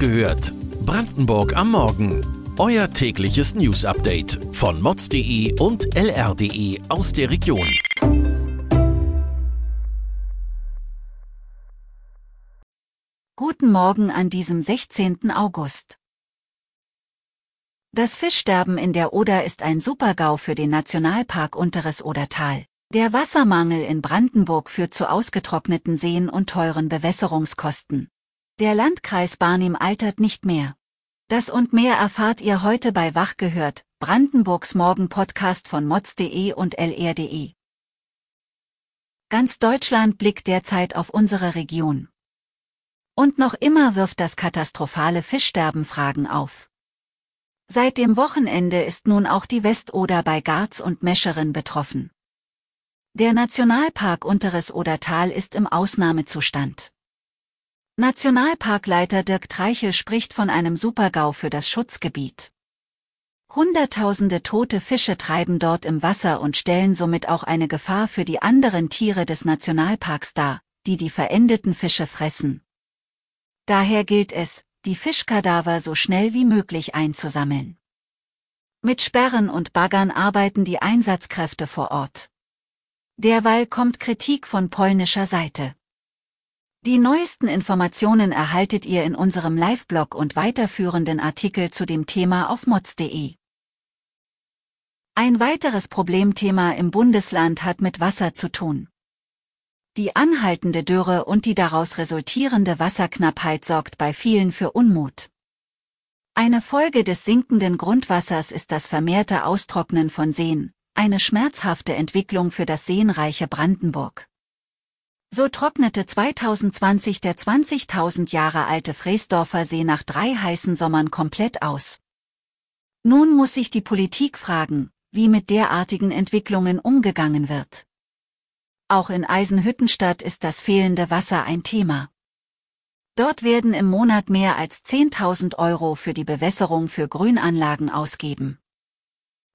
gehört. Brandenburg am Morgen. Euer tägliches News-Update von mods.de und lr.de aus der Region. Guten Morgen an diesem 16. August. Das Fischsterben in der Oder ist ein Supergau für den Nationalpark Unteres Odertal. Der Wassermangel in Brandenburg führt zu ausgetrockneten Seen und teuren Bewässerungskosten. Der Landkreis Barnim altert nicht mehr. Das und mehr erfahrt ihr heute bei Wach gehört, Brandenburgs Morgen-Podcast von mods.de und lr.de. Ganz Deutschland blickt derzeit auf unsere Region. Und noch immer wirft das katastrophale Fischsterben Fragen auf. Seit dem Wochenende ist nun auch die Westoder bei Garz und Mescheren betroffen. Der Nationalpark Unteres Odertal ist im Ausnahmezustand. Nationalparkleiter Dirk Treichel spricht von einem Supergau für das Schutzgebiet. Hunderttausende tote Fische treiben dort im Wasser und stellen somit auch eine Gefahr für die anderen Tiere des Nationalparks dar, die die verendeten Fische fressen. Daher gilt es, die Fischkadaver so schnell wie möglich einzusammeln. Mit Sperren und Baggern arbeiten die Einsatzkräfte vor Ort. Derweil kommt Kritik von polnischer Seite. Die neuesten Informationen erhaltet ihr in unserem Live-Blog und weiterführenden Artikel zu dem Thema auf mods.de. Ein weiteres Problemthema im Bundesland hat mit Wasser zu tun. Die anhaltende Dürre und die daraus resultierende Wasserknappheit sorgt bei vielen für Unmut. Eine Folge des sinkenden Grundwassers ist das vermehrte Austrocknen von Seen, eine schmerzhafte Entwicklung für das seenreiche Brandenburg. So trocknete 2020 der 20.000 Jahre alte Freesdorfer See nach drei heißen Sommern komplett aus. Nun muss sich die Politik fragen, wie mit derartigen Entwicklungen umgegangen wird. Auch in Eisenhüttenstadt ist das fehlende Wasser ein Thema. Dort werden im Monat mehr als 10.000 Euro für die Bewässerung für Grünanlagen ausgeben.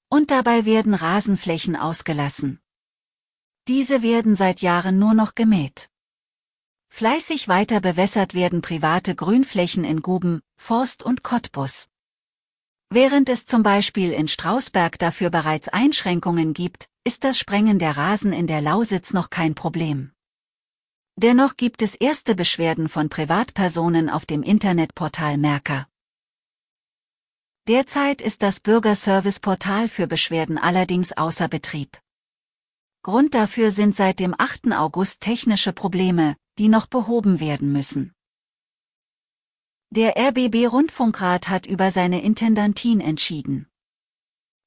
Und dabei werden Rasenflächen ausgelassen. Diese werden seit Jahren nur noch gemäht. Fleißig weiter bewässert werden private Grünflächen in Guben, Forst und Cottbus. Während es zum Beispiel in Strausberg dafür bereits Einschränkungen gibt, ist das Sprengen der Rasen in der Lausitz noch kein Problem. Dennoch gibt es erste Beschwerden von Privatpersonen auf dem Internetportal Merker. Derzeit ist das Bürgerservice-Portal für Beschwerden allerdings außer Betrieb. Grund dafür sind seit dem 8. August technische Probleme, die noch behoben werden müssen. Der RBB Rundfunkrat hat über seine Intendantin entschieden.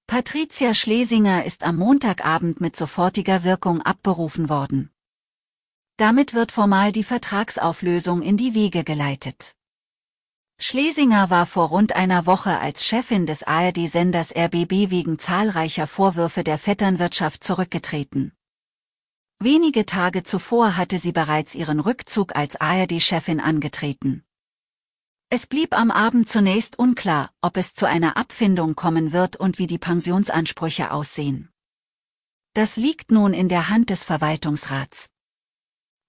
Patricia Schlesinger ist am Montagabend mit sofortiger Wirkung abberufen worden. Damit wird formal die Vertragsauflösung in die Wege geleitet. Schlesinger war vor rund einer Woche als Chefin des ARD-Senders RBB wegen zahlreicher Vorwürfe der Vetternwirtschaft zurückgetreten. Wenige Tage zuvor hatte sie bereits ihren Rückzug als ARD-Chefin angetreten. Es blieb am Abend zunächst unklar, ob es zu einer Abfindung kommen wird und wie die Pensionsansprüche aussehen. Das liegt nun in der Hand des Verwaltungsrats.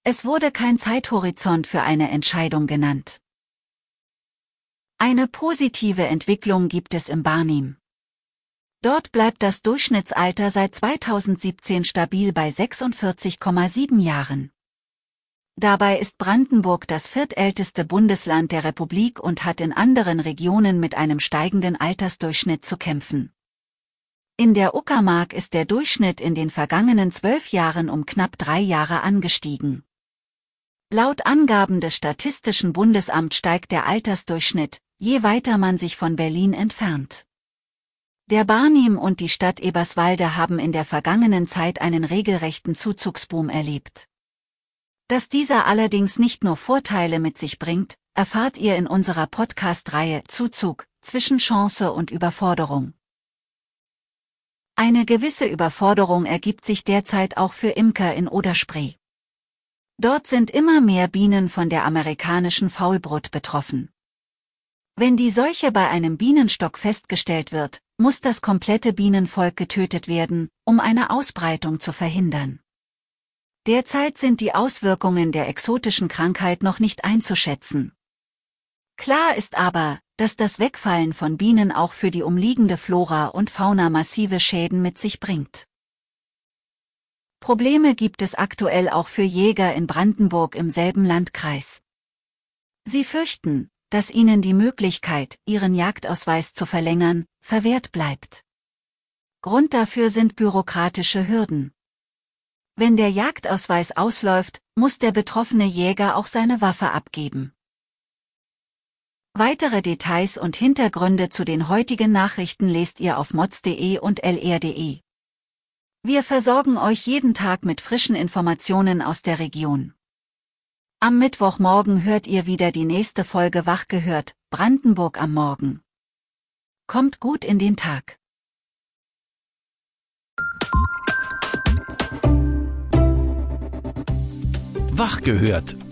Es wurde kein Zeithorizont für eine Entscheidung genannt. Eine positive Entwicklung gibt es im Barnim. Dort bleibt das Durchschnittsalter seit 2017 stabil bei 46,7 Jahren. Dabei ist Brandenburg das viertälteste Bundesland der Republik und hat in anderen Regionen mit einem steigenden Altersdurchschnitt zu kämpfen. In der Uckermark ist der Durchschnitt in den vergangenen zwölf Jahren um knapp drei Jahre angestiegen. Laut Angaben des Statistischen Bundesamts steigt der Altersdurchschnitt, je weiter man sich von Berlin entfernt. Der Barnim und die Stadt Eberswalde haben in der vergangenen Zeit einen regelrechten Zuzugsboom erlebt. Dass dieser allerdings nicht nur Vorteile mit sich bringt, erfahrt ihr in unserer Podcast-Reihe Zuzug zwischen Chance und Überforderung. Eine gewisse Überforderung ergibt sich derzeit auch für Imker in Oderspree. Dort sind immer mehr Bienen von der amerikanischen Faulbrut betroffen. Wenn die Seuche bei einem Bienenstock festgestellt wird, muss das komplette Bienenvolk getötet werden, um eine Ausbreitung zu verhindern. Derzeit sind die Auswirkungen der exotischen Krankheit noch nicht einzuschätzen. Klar ist aber, dass das Wegfallen von Bienen auch für die umliegende Flora und Fauna massive Schäden mit sich bringt. Probleme gibt es aktuell auch für Jäger in Brandenburg im selben Landkreis. Sie fürchten, dass ihnen die Möglichkeit, ihren Jagdausweis zu verlängern, verwehrt bleibt. Grund dafür sind bürokratische Hürden. Wenn der Jagdausweis ausläuft, muss der betroffene Jäger auch seine Waffe abgeben. Weitere Details und Hintergründe zu den heutigen Nachrichten lest ihr auf mods.de und lr.de. Wir versorgen euch jeden Tag mit frischen Informationen aus der Region. Am Mittwochmorgen hört ihr wieder die nächste Folge Wach gehört, Brandenburg am Morgen. Kommt gut in den Tag. Wach gehört.